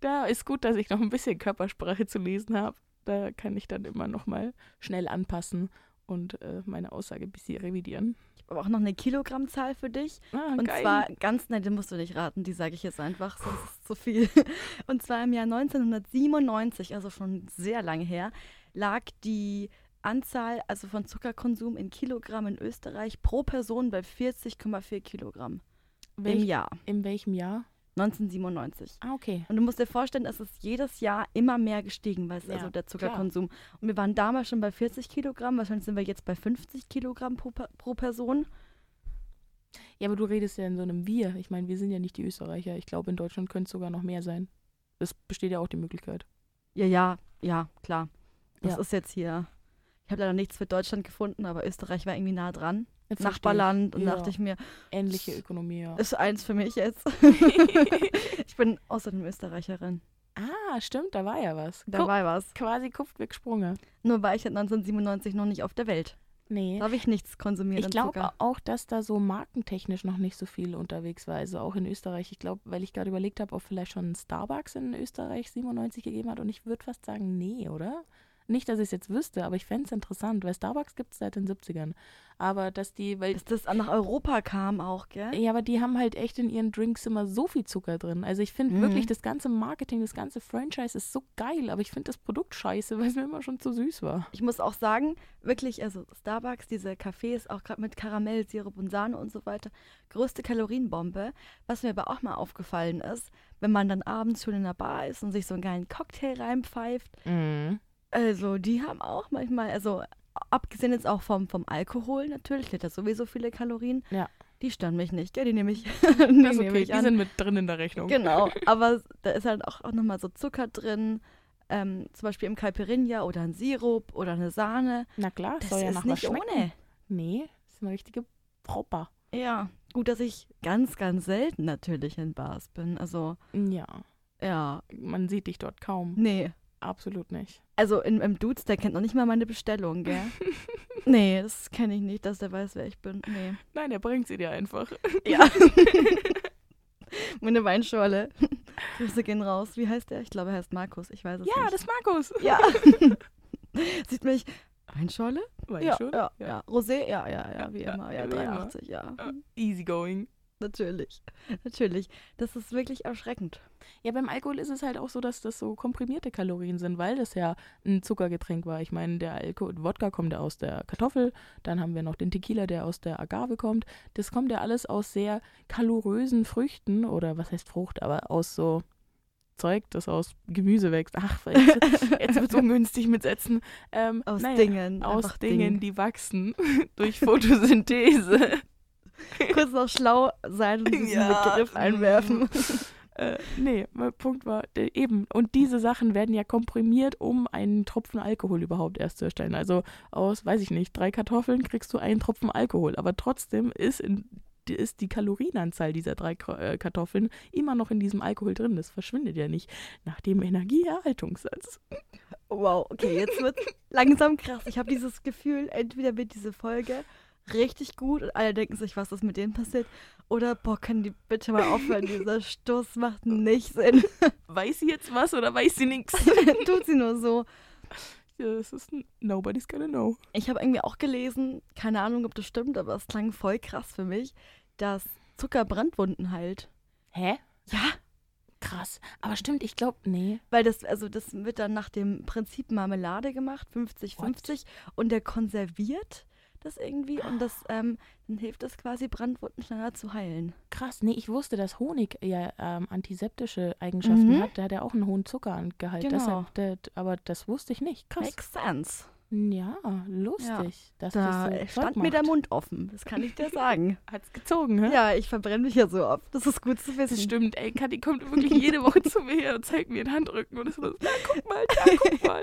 Da ist gut, dass ich noch ein bisschen Körpersprache zu lesen habe. Da kann ich dann immer noch mal schnell anpassen und äh, meine Aussage ein bisschen revidieren. ich habe auch noch eine Kilogrammzahl für dich. Ah, Und geil. zwar ganz, nein, den musst du nicht raten, die sage ich jetzt einfach, sonst ist es zu viel. Und zwar im Jahr 1997, also schon sehr lange her, lag die Anzahl also von Zuckerkonsum in Kilogramm in Österreich pro Person bei 40,4 Kilogramm Welch, im Jahr. In welchem Jahr? 1997. Ah, okay. Und du musst dir vorstellen, es ist jedes Jahr immer mehr gestiegen, weißt du, Ja, also der Zuckerkonsum. Und wir waren damals schon bei 40 Kilogramm, wahrscheinlich sind wir jetzt bei 50 Kilogramm pro, pro Person. Ja, aber du redest ja in so einem Wir. Ich meine, wir sind ja nicht die Österreicher. Ich glaube, in Deutschland könnte es sogar noch mehr sein. Das besteht ja auch die Möglichkeit. Ja, ja, ja, klar. Das Ja. ist jetzt hier. Ich habe leider nichts für Deutschland gefunden, aber Österreich war irgendwie nah dran. Jetzt Nachbarland. Und Ja. dachte ich mir, Ich. Ähnliche Ökonomie, ja. ist eins für mich jetzt. ich bin außerdem Österreicherin. ah, stimmt, da war ja was. Da Guck, war was. quasi Kupfweg Sprunge. Nur war ich halt 1997 noch nicht auf der Welt. Nee. Da habe ich nichts konsumiert Ich glaube auch, dass da so markentechnisch noch nicht so viel unterwegs war. Also auch in Österreich. Ich glaube, weil ich gerade überlegt habe, ob vielleicht schon Starbucks in Österreich 97 gegeben hat. Und ich würde fast sagen, nee, oder? Nicht, dass ich es jetzt wüsste, aber ich fände es interessant, weil Starbucks gibt es seit den 70ern. Aber dass die, weil Dass das nach Europa kam auch, gell? Ja, aber die haben halt echt in ihren Drinks immer so viel Zucker drin. Also ich finde Mhm. wirklich, das ganze Marketing, das ganze Franchise ist so geil, aber ich finde das Produkt scheiße, weil es mir immer schon zu süß war. Ich muss auch sagen, wirklich, also Starbucks, diese Cafés, auch gerade mit Karamell, Sirup und Sahne und so weiter, größte Kalorienbombe. Was mir aber auch mal aufgefallen ist, wenn man dann abends schon in der Bar ist und sich so einen geilen Cocktail reinpfeift, Also, die haben auch manchmal, also abgesehen jetzt auch vom, vom Alkohol natürlich, der hat sowieso viele Kalorien. Ja. Die stören mich nicht, gell? Die nehme ich, die nehme okay, ich die an. sind mit drin in der Rechnung. Genau, aber da ist halt auch, auch nochmal so Zucker drin, ähm, zum Beispiel im Caipirinha oder ein Sirup oder eine Sahne. Na klar, Das soll ja ist nach nicht schmecken. ohne. Nee, das ist eine richtige Proper. Ja, gut, dass ich ganz, ganz selten natürlich in Bars bin. Also, Ja, ja, man sieht dich dort kaum. nee. Absolut nicht. Also in, im Dudes, der kennt noch nicht mal meine Bestellung, gell? nee, das kenne ich nicht, dass der weiß, wer ich bin. Nee. Nein, er bringt sie dir einfach. Ja. meine Weinschorle. Grüße gehen raus. Wie heißt der? Ich glaube, er heißt Markus. Ich weiß es Ja, nicht. das ist Markus. Ja. Sieht mich. Weinschorle? War ja, ja, ja. Rosé? Ja, ja, ja, wie Ja, immer. Ja, wie immer. 83, ja. Äh, Easygoing. Natürlich. Natürlich. Das ist wirklich erschreckend. Ja, beim Alkohol ist es halt auch so, dass das so komprimierte Kalorien sind, weil das ja ein Zuckergetränk war. Ich meine, der Alkohol, Wodka kommt ja aus der Kartoffel, dann haben wir noch den Tequila, der aus der Agave kommt. Das kommt ja alles aus sehr kalorösen Früchten oder was heißt Frucht, aber aus so Zeug, das aus Gemüse wächst. Ach, jetzt, jetzt wird es ungünstig mit Sätzen. Ähm, Aus naja, Dingen. Aus Dingen, Ding. die wachsen durch Photosynthese. Kurz noch schlau sein und diesen Ja, Begriff einwerfen. Äh, nee, mein Punkt war der, eben. Und diese Sachen werden ja komprimiert, um einen Tropfen Alkohol überhaupt erst zu erstellen. Also aus, weiß ich nicht, drei Kartoffeln kriegst du einen Tropfen Alkohol. Aber trotzdem ist, in, die- ist die Kalorienanzahl dieser drei äh, Kartoffeln immer noch in diesem Alkohol drin. Das verschwindet ja nicht nach dem Energieerhaltungssatz. Wow, okay, jetzt wird langsam krass. Ich habe dieses Gefühl, entweder wird diese Folge richtig gut und alle denken sich, was ist mit denen passiert, oder boah, können die bitte mal aufhören, dieser Stoß macht nicht Sinn. Weiß sie jetzt was oder weiß sie nichts? Tut sie nur so. Das ist nobody's gonna know. Ich habe irgendwie auch gelesen, keine Ahnung, ob das stimmt, aber es klang voll krass für mich, dass Zucker Brandwunden heilt. Hä? Ja, Krass. Aber stimmt, ich glaube, nee. weil das, also das wird dann nach dem Prinzip Marmelade gemacht, 50-50, und der konserviert das irgendwie und das, ähm, dann hilft das quasi, Brandwunden schneller zu heilen. Krass, nee, ich wusste, dass Honig ja ähm, antiseptische Eigenschaften Mhm. hat. Der hat ja auch einen hohen Zuckergehalt. Genau. Deshalb, der, aber das wusste ich nicht. Krass. Makes sense. Ja, lustig. Dass Da das so stand mir der. Mund offen, das kann ich dir sagen. Hat's gezogen, hä? ja, ich verbrenne mich ja so oft, das ist gut zu wissen. Das stimmt, ey, Kathi kommt wirklich jede Woche zu mir her und zeigt mir den Handrücken und ist so, na, guck mal, da, guck mal.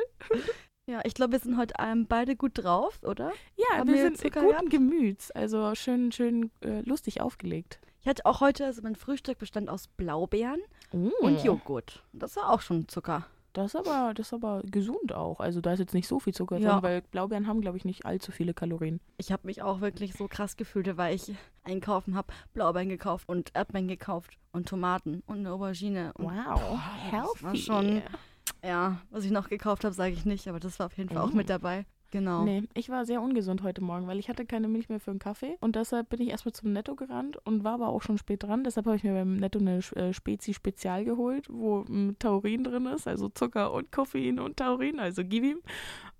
Ja, ich glaube, wir sind heute ähm, beide gut drauf, oder? Ja, Haben wir wir sind Zucker guten gehabt? Gemüts, also schön, schön äh, lustig aufgelegt. Ich hatte auch heute, also mein Frühstück bestand aus Blaubeeren Mm. und Joghurt. Das war auch schon Zucker. Das ist aber, das ist aber gesund auch. Also da ist jetzt nicht so viel Zucker Ja. drin, weil Blaubeeren haben, glaube ich, nicht allzu viele Kalorien. Ich habe mich auch wirklich so krass gefühlt, weil ich einkaufen habe, Blaubeeren gekauft und Erdbeeren gekauft und Tomaten und eine Aubergine. Und Wow, boah, das war healthy. schon- Ja, was ich noch gekauft habe, sage ich nicht, aber das war auf jeden Fall auch Mm. mit dabei. Genau. Nee, ich war sehr ungesund heute Morgen, weil ich hatte keine Milch mehr für einen Kaffee und deshalb bin ich erstmal zum Netto gerannt und war aber auch schon spät dran. Deshalb habe ich mir beim Netto eine äh, Spezi Spezial geholt, wo mm, Taurin drin ist, also Zucker und Koffein und Taurin, also gib ihm.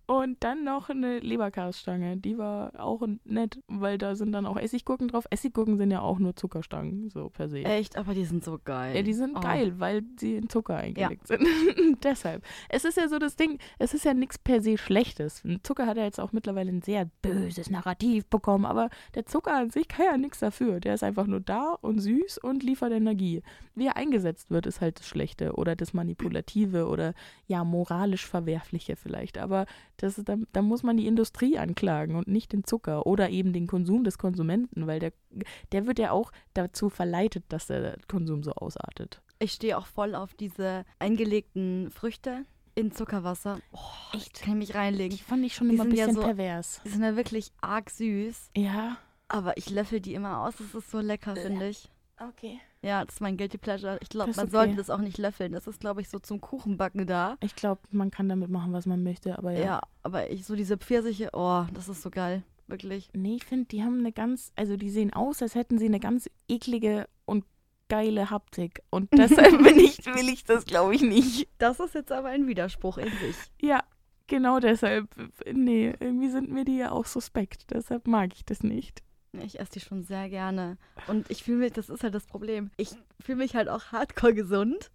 Und dann noch eine Leberkaststange, die war auch nett, weil da sind dann auch Essiggurken drauf. Essiggurken sind ja auch nur Zuckerstangen, so per se. Echt, aber die sind so geil. Ja, die sind Oh. geil, weil sie in Zucker eingelegt sind. Deshalb. Es ist ja so das Ding, es ist ja nichts per se Schlechtes. Zucker hat ja jetzt auch mittlerweile ein sehr böses Narrativ bekommen, aber der Zucker an sich kann ja nichts dafür. Der ist einfach nur da und süß und liefert Energie. Wie er eingesetzt wird, ist halt das Schlechte oder das Manipulative oder ja, moralisch Verwerfliche vielleicht. Aber das da, da muss man die Industrie anklagen und nicht den Zucker oder eben den Konsum des Konsumenten, weil der, der wird ja auch dazu verleitet, dass der Konsum so ausartet. Ich stehe auch voll auf diese eingelegten Früchte in Zuckerwasser. Oh, Echt? kann ich mich reinlegen. Die fand ich schon Die immer ein sind ja bisschen so- pervers. Die sind ja wirklich arg süß, Ja. aber ich löffel die immer aus. Das ist so lecker, finde ich. Okay. Ja, das ist mein Guilty Pleasure. Ich glaube, man okay. sollte das auch nicht löffeln. Das ist, glaube ich, so zum Kuchenbacken da. Ich glaube, man kann damit machen, was man möchte, aber Ja, ja. aber ich so diese Pfirsiche, oh, das ist so geil. Wirklich. Nee, ich finde, die haben eine ganz, also die sehen aus, als hätten sie eine ganz eklige und geile Haptik. Und deshalb bin ich, will ich das, glaube ich, nicht. Das ist jetzt aber ein Widerspruch in sich. Ja, genau deshalb. Nee, irgendwie sind mir die ja auch suspekt. Deshalb mag ich das nicht. Ich esse die schon sehr gerne. Und ich fühle mich, das ist halt das Problem. Ich fühle mich halt auch hardcore gesund,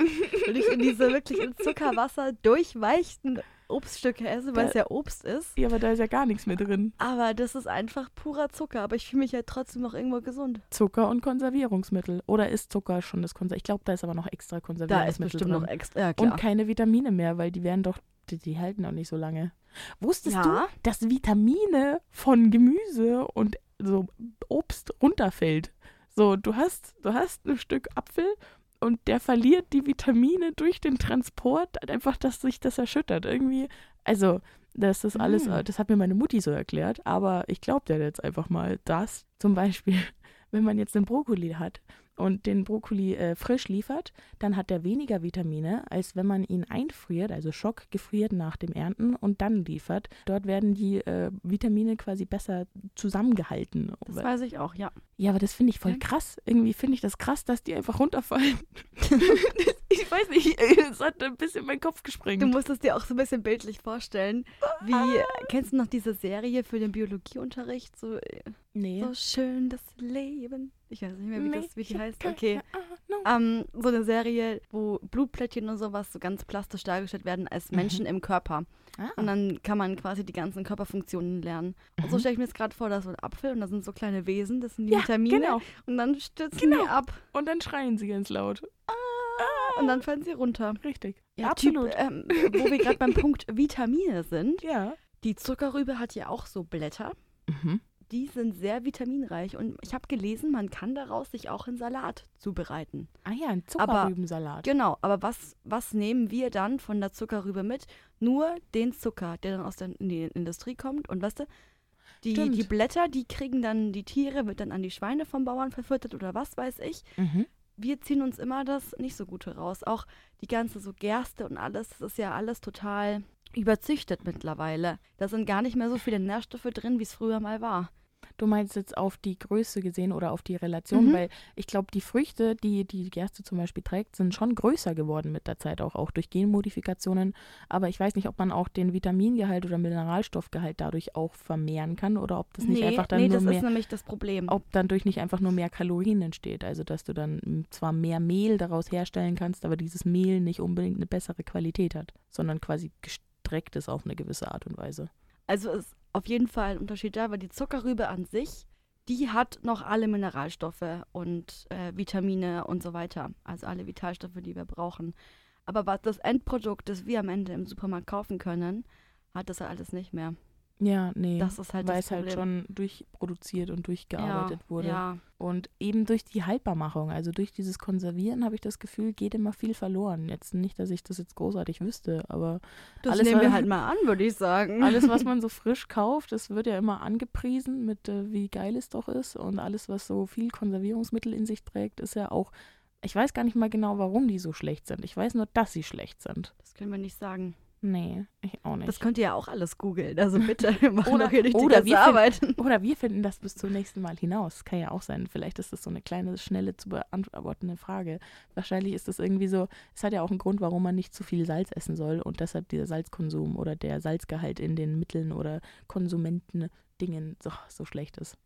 wenn ich in diese wirklich in Zuckerwasser durchweichten Obststücke esse, weil Da- es ja Obst ist. Ja, aber da ist ja gar nichts mehr drin. Aber das ist einfach purer Zucker. Aber ich fühle mich ja trotzdem noch irgendwo gesund. Zucker und Konservierungsmittel. Oder ist Zucker schon das Konservierungsmittel? Ich glaube, da ist aber noch extra Da ist Konservierungsmittel bestimmt drin. noch extra. Ja, und keine Vitamine mehr, weil die werden doch, die, die halten auch nicht so lange. Wusstest du, ja, dass Vitamine von Gemüse und so Obst runterfällt? So, du hast, du hast ein Stück Apfel und der verliert die Vitamine durch den Transport, einfach, dass sich das erschüttert. Irgendwie, also, das ist alles, äh, das hat mir meine Mutti so erklärt, aber ich glaube der jetzt einfach mal, dass zum Beispiel, wenn man jetzt einen Brokkoli hat und den Brokkoli äh, frisch liefert, dann hat er weniger Vitamine, als wenn man ihn einfriert, also Schock gefriert nach dem Ernten und dann liefert. Dort werden die äh, Vitamine quasi besser zusammengehalten. das weiß ich auch, ja. Ja, aber das finde ich voll krass. Irgendwie finde ich das krass, dass die einfach runterfallen. ich weiß nicht, es hat ein bisschen meinen Kopf gesprengt. Du musst es dir auch so ein bisschen bildlich vorstellen. Wie, kennst du noch diese Serie für den Biologieunterricht? So, äh, nee. so schön das Leben. Ich weiß nicht mehr, wie, das, wie die heißt. Okay. Ähm, so eine Serie, wo Blutplättchen und sowas so ganz plastisch dargestellt werden als Menschen im Körper. Ah. Und dann kann man quasi die ganzen Körperfunktionen lernen. Und so Mhm. stelle ich mir jetzt gerade vor, da ist so ein Apfel und da sind so kleine Wesen, das sind die ja, Vitamine. genau. Und dann stürzen Genau. die ab Und dann schreien sie ganz laut. und dann fallen sie runter. Richtig. Ja, absolut. Typ, ähm, wo wir gerade beim Punkt Vitamine sind. ja. Die Zuckerrübe hat ja auch so Blätter. Mhm. Die sind sehr vitaminreich und ich habe gelesen, man kann daraus sich auch einen Salat zubereiten. Ah ja, ein Aber- Zuckerrübensalat. Genau, aber was, was nehmen wir dann von der Zuckerrübe mit? Nur den Zucker, der dann aus der in die Industrie kommt und weißt du, die, Stimmt. die Blätter, die kriegen dann die Tiere, wird dann an die Schweine vom Bauern verfüttert oder was weiß ich. Mhm. Wir ziehen uns immer das nicht so Gute raus. Auch die ganze so Gerste und alles, das ist ja alles total überzüchtet mittlerweile. Da sind gar nicht mehr so viele Nährstoffe drin, wie es früher mal war. Du meinst jetzt auf die Größe gesehen oder auf die Relation, Mhm. weil ich glaube, die Früchte, die die Gerste zum Beispiel trägt, sind schon größer geworden mit der Zeit, auch, auch durch Genmodifikationen. Aber ich weiß nicht, ob man auch den Vitamingehalt oder Mineralstoffgehalt dadurch auch vermehren kann oder ob das nicht einfach dann nee, nur das mehr, ist nämlich das Problem. ob dann durch nicht einfach nur mehr Kalorien entsteht. Also dass du dann m, zwar mehr Mehl daraus herstellen kannst, aber dieses Mehl nicht unbedingt eine bessere Qualität hat, sondern quasi gestreckt ist auf eine gewisse Art und Weise. Also ist auf jeden Fall ein Unterschied da, weil die Zuckerrübe an sich, die hat noch alle Mineralstoffe und äh, Vitamine und so weiter. Also alle Vitalstoffe, die wir brauchen. Aber was das Endprodukt, das wir am Ende im Supermarkt kaufen können, hat das halt alles nicht mehr. Ja, nee. Das ist halt weil es halt schon durchproduziert und durchgearbeitet ja, wurde. Ja, Und eben durch die Haltbarmachung, also durch dieses Konservieren, habe ich das Gefühl, geht immer viel verloren. Jetzt nicht, dass ich das jetzt großartig wüsste, aber das Alles, nehmen wir halt mal an, würde ich sagen. alles, was man so frisch kauft, das wird ja immer angepriesen mit, äh, wie geil es doch ist. Und alles, was so viel Konservierungsmittel in sich trägt, ist ja auch, ich weiß gar nicht mal genau, warum die so schlecht sind. Ich weiß nur, dass sie schlecht sind. Das können wir nicht sagen. Nee, ich auch nicht. Das könnt ihr ja auch alles googeln. Also bitte, wir machen Oder- hier nicht die oder ganze wir Arbeit. Oder wir finden das bis zum nächsten Mal hinaus. Kann ja auch sein. Vielleicht ist das so eine kleine, schnelle zu beantwortende Frage. Wahrscheinlich ist das irgendwie so, es hat ja auch einen Grund, warum man nicht zu viel Salz essen soll und deshalb dieser Salzkonsum oder der Salzgehalt in den Mitteln oder Konsumenten-Dingen so, so schlecht ist.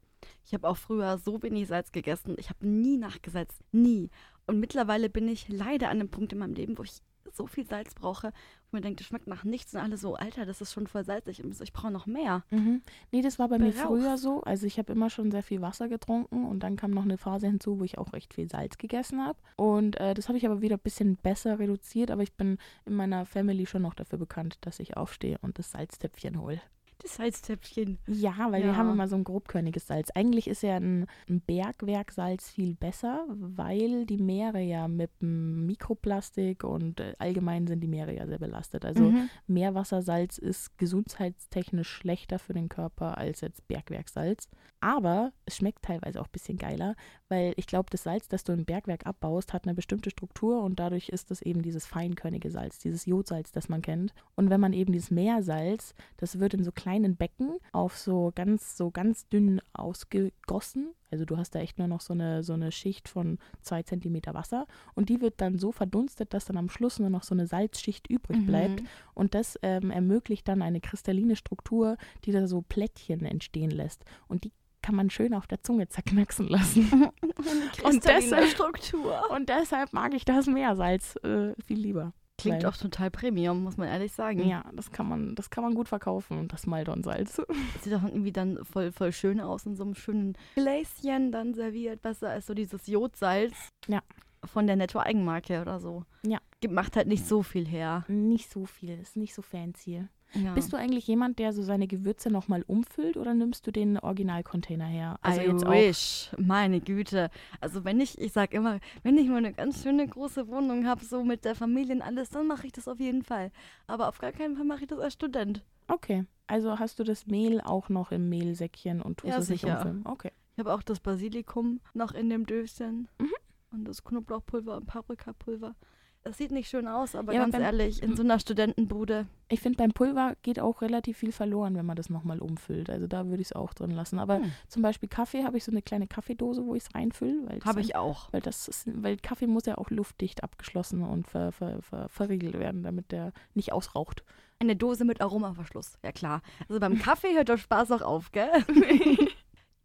Ich habe auch früher so wenig Salz gegessen. Ich habe nie nachgesetzt. Nie. Und mittlerweile bin ich leider an einem Punkt in meinem Leben, wo ich so viel Salz brauche und mir denke, das schmeckt nach nichts. Und alle so, Alter, das ist schon voll salzig. Und ich brauche noch mehr. Mhm. Nee, das war bei mir Brauchst. früher so. Also ich habe immer schon sehr viel Wasser getrunken und dann kam noch eine Phase hinzu, wo ich auch recht viel Salz gegessen habe. Und äh, das habe ich aber wieder ein bisschen besser reduziert, aber ich bin in meiner Family schon noch dafür bekannt, dass ich aufstehe und das Salztöpfchen hole. Das Salztöpfchen. Ja, weil Ja. wir haben immer so ein grobkörniges Salz. Eigentlich ist ja ein, ein Bergwerksalz viel besser, weil die Meere ja mit Mikroplastik und äh, allgemein sind die Meere ja sehr belastet. Also Mhm. Meerwassersalz ist gesundheitstechnisch schlechter für den Körper als jetzt Bergwerksalz. Aber es schmeckt teilweise auch ein bisschen geiler, weil ich glaube, das Salz, das du im Bergwerk abbaust, hat eine bestimmte Struktur und dadurch ist es eben dieses feinkörnige Salz, dieses Jodsalz, das man kennt. Und wenn man eben dieses Meersalz, das wird in so kleinen Becken auf so ganz, so ganz dünn ausgegossen. Also du hast da echt nur noch so eine, so eine Schicht von zwei Zentimeter Wasser und die wird dann so verdunstet, dass dann am Schluss nur noch so eine Salzschicht übrig bleibt. Mhm. Und das ähm, ermöglicht dann eine kristalline Struktur, die da so Plättchen entstehen lässt. Und die kann man schön auf der Zunge zerknacksen lassen. Und deshalb Struktur. Und deshalb mag ich das Meersalz äh, viel lieber. Klingt auch total Premium, muss man ehrlich sagen. Ja, das kann man, das kann man gut verkaufen, das Maldon-Salz. Sieht doch irgendwie dann voll, voll schön aus in so einem schönen Gläschen dann serviert. Besser als so dieses Jodsalz. Ja. Von der Netto-Eigenmarke oder so. Ja. Macht halt nicht so viel her. Nicht so viel, ist nicht so fancy. Ja. Bist du eigentlich jemand, der so seine Gewürze nochmal umfüllt oder nimmst du den Originalcontainer her? Also I jetzt auch. wish. Meine Güte. Also wenn ich, ich sag immer, wenn ich mal eine ganz schöne große Wohnung habe, so mit der Familie und alles, dann mache ich das auf jeden Fall. Aber auf gar keinen Fall mache ich das als Student. Okay. Also hast du das Mehl auch noch im Mehlsäckchen und tust Ja, es nicht sicher. umfüllen? Okay. Ich habe auch das Basilikum noch in dem Döschen. Mhm. Und das Knoblauchpulver und Paprikapulver. Das sieht nicht schön aus, aber Ja, ganz beim- ehrlich, in so einer Studentenbude. Ich finde, beim Pulver geht auch relativ viel verloren, wenn man das nochmal umfüllt. Also da würde ich es auch drin lassen. Aber Hm. zum Beispiel Kaffee habe ich so eine kleine Kaffeedose, wo ich es reinfülle. Habe ich auch. Weil, das ist, weil Kaffee muss ja auch luftdicht abgeschlossen und ver, ver, ver, verriegelt werden, damit der nicht ausraucht. Eine Dose mit Aromaverschluss. Ja klar. Also beim Kaffee hört der Spaß auch auf, gell?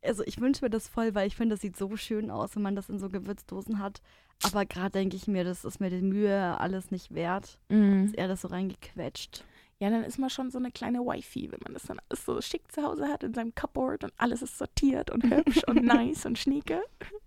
also ich wünsche mir das voll, weil ich finde, das sieht so schön aus, wenn man das in so Gewürzdosen hat. Aber gerade denke ich mir, das ist mir die Mühe alles nicht wert. Mhm. Ist eher das so reingequetscht. Ja, dann ist man schon so eine kleine Wifi, wenn man das dann alles so schick zu Hause hat in seinem Cupboard und alles ist sortiert und hübsch und nice und schnieke.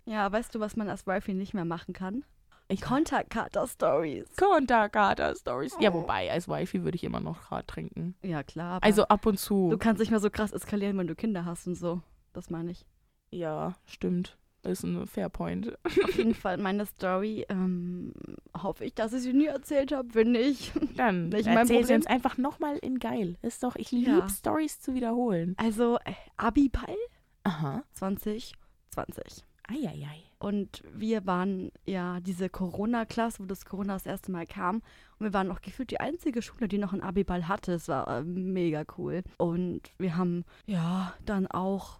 Ja, weißt du, was man als Wifi nicht mehr machen kann? Ich Kontaktkater-Stories. Konterkater-Stories. Ja, wobei, als Wifi würde ich immer noch hart trinken. Ja, klar. Also ab und zu. du kannst nicht mehr so krass eskalieren, wenn du Kinder hast und so. Das meine ich. Ja, stimmt. Ist ein Fairpoint. Auf jeden Fall meine Story. Ähm, hoffe ich, dass ich sie nie erzählt habe. Wenn nicht. Dann Nicht erzähl sie uns einfach nochmal in geil. Ist doch, ich liebe Ja. Stories zu wiederholen. Also, äh, Abi-Ball Aha. 2020. Eieiei. Und wir waren ja diese Corona-Klasse, wo das Corona das erste Mal kam. Und wir waren auch gefühlt die einzige Schule, die noch einen Abiball hatte. Es war äh, mega cool. Und wir haben ja dann auch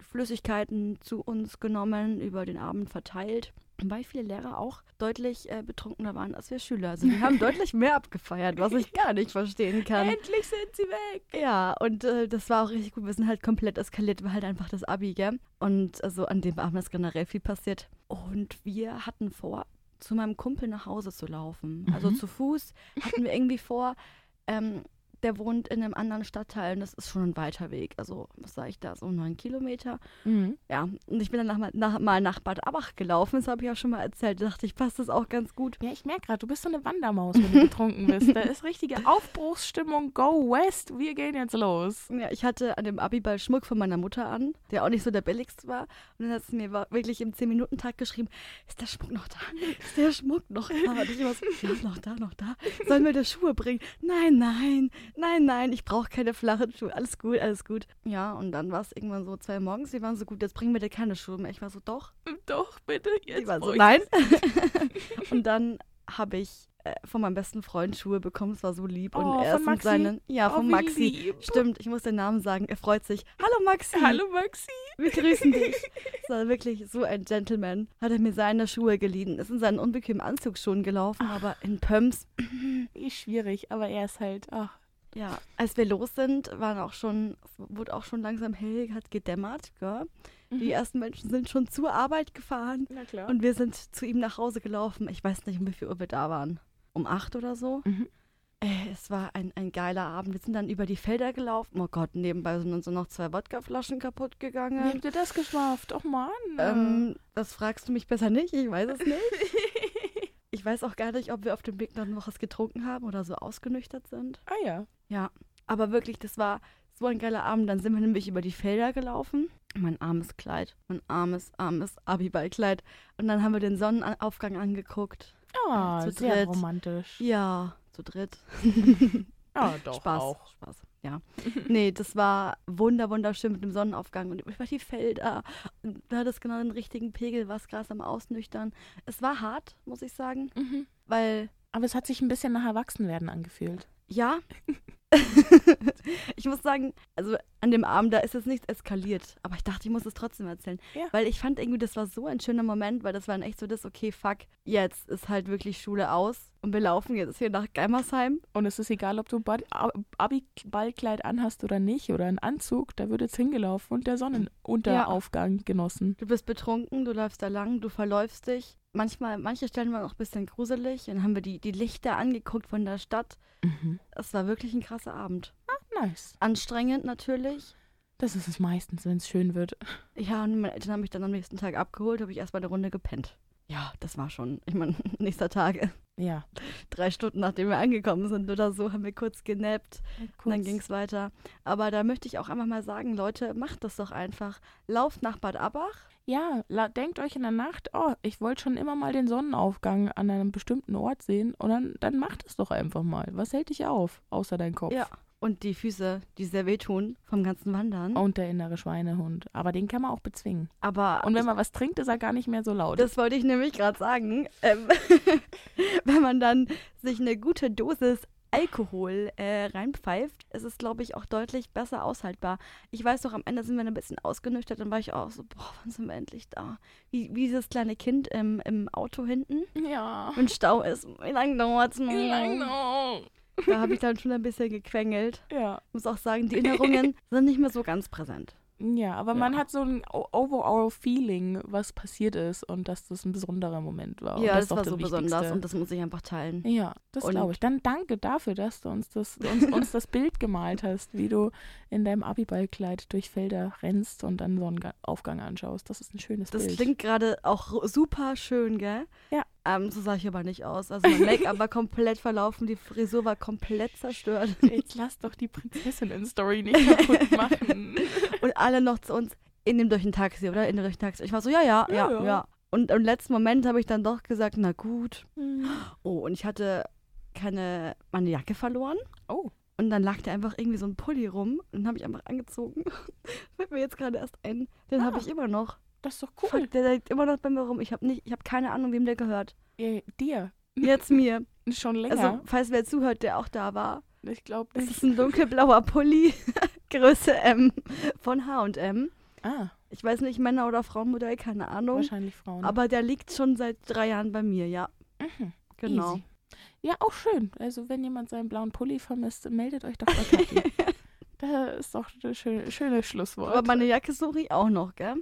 Flüssigkeiten zu uns genommen, über den Abend verteilt. Weil viele Lehrer auch deutlich äh, betrunkener waren als wir Schüler. Also die haben deutlich mehr abgefeiert, was ich gar nicht verstehen kann. Endlich sind sie weg. Ja, und äh, das war auch richtig gut. Wir sind halt komplett eskaliert, war halt einfach das Abi, gell? Und also an dem Abend ist generell viel passiert. Und wir hatten vor, zu meinem Kumpel nach Hause zu laufen. Also Mhm. zu Fuß hatten wir irgendwie vor. Ähm, der wohnt in einem anderen Stadtteil und das ist schon ein weiter Weg. Also, was sage ich da, so neun Kilometer. Mhm. Ja, und ich bin dann nach, nach, mal nach Bad Abach gelaufen, das habe ich ja schon mal erzählt. Da dachte ich, passt das auch ganz gut. Ja, ich merke gerade, du bist so eine Wandermaus, wenn du betrunken bist. Da ist richtige Aufbruchsstimmung. Go West, wir gehen jetzt los. Ja, ich hatte an dem Abiball Schmuck von meiner Mutter an, der auch nicht so der billigste war. Und dann hat sie mir wirklich im 10-Minuten-Tag geschrieben, ist der Schmuck noch da? Ist der Schmuck noch da? Und ich war so, ja, noch da, noch da. Sollen wir dir Schuhe bringen? Nein, nein, nein, nein, ich brauche keine flachen Schuhe. Alles gut, alles gut. Ja, und dann war es irgendwann so zwei morgens. Die waren so gut, jetzt bringen wir dir keine Schuhe mehr. Ich war so, doch. Doch, bitte. Die Jetzt waren so, brauch ich nein. und dann habe ich äh, von meinem besten Freund Schuhe bekommen. Es war so lieb. Oh, und er ist mit seinen, ja, Oh, von Maxi. lieb. Stimmt, ich muss den Namen sagen. Er freut sich. Hallo Maxi. Hallo Maxi. Wir grüßen dich. Es war wirklich so ein Gentleman. Hat er mir seine Schuhe geliehen. Ist in seinen unbequemen Anzugsschuhen gelaufen, aber in Pumps. Ist schwierig, aber er ist halt, ach, Ja, als wir los sind, waren auch schon, wurde auch schon langsam hell, hat gedämmert. Gell? Die ersten Menschen sind schon zur Arbeit gefahren na klar. und wir sind zu ihm nach Hause gelaufen. Ich weiß nicht, um wie viel Uhr wir da waren. Um acht oder so. Mhm. Äh, es war ein, ein geiler Abend. Wir sind dann über die Felder gelaufen. Oh Gott, nebenbei sind uns so noch zwei Wodkaflaschen kaputt Wie gegangen. habt ihr das geschafft? Och Mann. Ähm, das fragst du mich besser nicht, ich weiß es nicht. Ich weiß auch gar nicht, ob wir auf dem Weg noch was getrunken haben oder so ausgenüchtert sind. ah ja. Ja, aber wirklich, das war so ein geiler Abend. Dann sind wir nämlich über die Felder gelaufen. Mein armes Kleid, mein armes, armes Abiballkleid. Und dann haben wir den Sonnenaufgang angeguckt. Ah, Zu sehr dritt. romantisch. Ja, zu dritt. Ja, doch, Spaß. auch. Spaß, ja. nee, das war wunder, wunderschön mit dem Sonnenaufgang und über die Felder. Und da hat es genau den richtigen Pegel, was Gras am Ausnüchtern. Es war hart, muss ich sagen, Mhm. weil, Aber es hat sich ein bisschen nach Erwachsenwerden angefühlt. ja, ich muss sagen, also an dem Abend, da ist jetzt nichts eskaliert. Aber ich dachte, ich muss es trotzdem erzählen. Ja. Weil ich fand irgendwie, das war so ein schöner Moment, weil das war dann echt so das, okay, fuck, jetzt ist halt wirklich Schule aus und wir laufen jetzt hier nach Geimersheim. Und es ist egal, ob du Ab- Abi-Ballkleid anhast oder nicht oder einen Anzug, da wird jetzt hingelaufen und der Sonnenunterraufgang genossen. Du bist betrunken, du läufst da lang, du verläufst dich. manchmal, manche Stellen waren auch ein bisschen gruselig. Dann haben wir die, die Lichter angeguckt von der Stadt. Mhm. Es war wirklich ein krasser Abend. Nice. Anstrengend natürlich. Das ist es meistens, wenn es schön wird. Ja, und meine Eltern haben mich dann am nächsten Tag abgeholt, habe ich erstmal eine Runde gepennt. Ja, das war schon, ich meine, nächster Tag, Ja. drei Stunden nachdem wir angekommen sind oder so, haben wir kurz genappt und dann Kurz. ging es weiter. Aber da möchte ich auch einfach mal sagen, Leute, macht das doch einfach. Lauft nach Bad Abbach. Ja, denkt euch in der Nacht, oh, ich wollte schon immer mal den Sonnenaufgang an einem bestimmten Ort sehen und dann, dann macht es doch einfach mal. Was hält dich auf, außer dein Kopf? Ja. Und die Füße, die sehr wehtun vom ganzen Wandern. Und der innere Schweinehund. Aber den kann man auch bezwingen. Aber Und wenn man was trinkt, ist er gar nicht mehr so laut. Das wollte ich nämlich gerade sagen. Ähm, wenn man dann sich eine gute Dosis Alkohol äh, reinpfeift, ist es, glaube ich, auch deutlich besser aushaltbar. Ich weiß noch, am Ende sind wir ein bisschen ausgenüchtert, dann war ich auch so, boah, wann sind wir endlich da? Wie, wie dieses kleine Kind im, im Auto hinten, ja. wenn Stau ist. Wie lange dauert's noch? Genau. Da habe ich dann schon ein bisschen gequengelt. Ja. Muss auch sagen, die Erinnerungen sind nicht mehr so ganz präsent. Ja, aber Ja. man hat so ein overall Feeling, was passiert ist und dass das ein besonderer Moment war. und ja, das das ist doch war so besonders Wichtigste. und das muss ich einfach teilen. Ja, das glaube ich. Dann danke dafür, dass du uns das, uns, uns das Bild gemalt hast, wie du in deinem Abiballkleid durch Felder rennst und dann Sonnenaufgang anschaust. Das ist ein schönes Das Bild. klingt gerade auch super schön, gell? Ja. Ähm, so sah ich aber nicht aus. Also mein Make-up war komplett verlaufen, die Frisur war komplett zerstört. Jetzt lass doch die Prinzessinnen-Story nicht kaputt machen. Und alle noch zu uns, in dem durch ein Taxi, oder? In dem durch ein Taxi. Ich war so, ja, ja, ja, Ja, ja. Und im letzten Moment habe ich dann doch gesagt, na gut. Hm. Oh, und ich hatte keine, meine Jacke verloren. Oh. Und dann lag da einfach irgendwie so ein Pulli rum. Und habe ich einfach angezogen. Fällt mir jetzt gerade erst ein. Den habe Ah. ich immer noch. Das ist doch Fuck, cool. der liegt immer noch bei mir rum. Ich habe nicht, ich habe keine Ahnung, wem der gehört. Äh, dir. Jetzt mir. Schon länger. Also, falls wer zuhört, der auch da war. ich glaube Es nicht. ist ein dunkelblauer Pulli, Größe M von H&M. Ah, Ich weiß nicht, Männer- oder Frauenmodell, keine Ahnung. wahrscheinlich Frauen. Aber der liegt schon seit drei Jahren bei mir, ja. Mhm. Genau. Easy. Ja, auch schön. Also wenn jemand seinen blauen Pulli vermisst, meldet euch doch bei Kathi. das ist doch ein schöne, schönes Schlusswort. Aber meine Jacke suche ich auch noch, gell?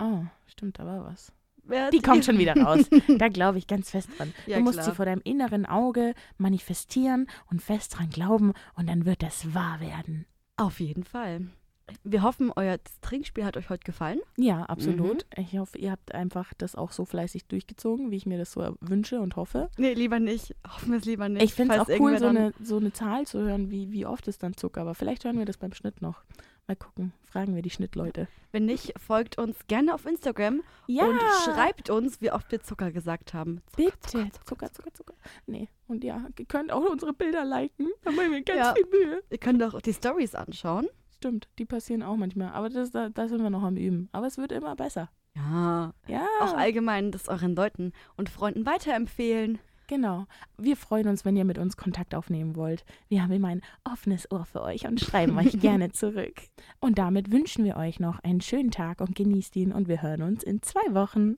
Oh, stimmt, da war was. Wer Die kommt schon wieder raus. Da glaube ich ganz fest dran. Ja, du musst klar. sie vor deinem inneren Auge manifestieren und fest dran glauben und dann wird das wahr werden. Auf jeden Fall. Wir hoffen, euer Trinkspiel hat euch heute gefallen. Ja, absolut. Ich hoffe, ihr habt einfach das auch so fleißig durchgezogen, wie ich mir das so wünsche und hoffe. Nee, lieber nicht. Hoffen wir es lieber nicht. Ich finde es auch cool, so eine, so eine Zahl zu hören, wie, wie oft es dann Zucker war. Vielleicht hören wir das beim Schnitt noch. Mal gucken. Fragen wir die Schnittleute. Wenn nicht, folgt uns gerne auf Instagram Ja, und schreibt uns, wie oft wir Zucker gesagt haben. Zucker, bitte. Zucker, Zucker, Zucker. Nee. Und ja, ihr könnt auch unsere Bilder liken. Da machen wir ganz Ja. viel Mühe. Ihr könnt auch die Stories anschauen. Stimmt, die passieren auch manchmal. Aber das, da, da sind wir noch am Üben. Aber es wird immer besser. Ja. Ja, Auch allgemein das euren Leuten und Freunden weiterempfehlen. Genau. Wir freuen uns, wenn ihr mit uns Kontakt aufnehmen wollt. Wir haben immer ein offenes Ohr für euch und schreiben euch gerne zurück. Und damit wünschen wir euch noch einen schönen Tag und genießt ihn und wir hören uns in zwei Wochen.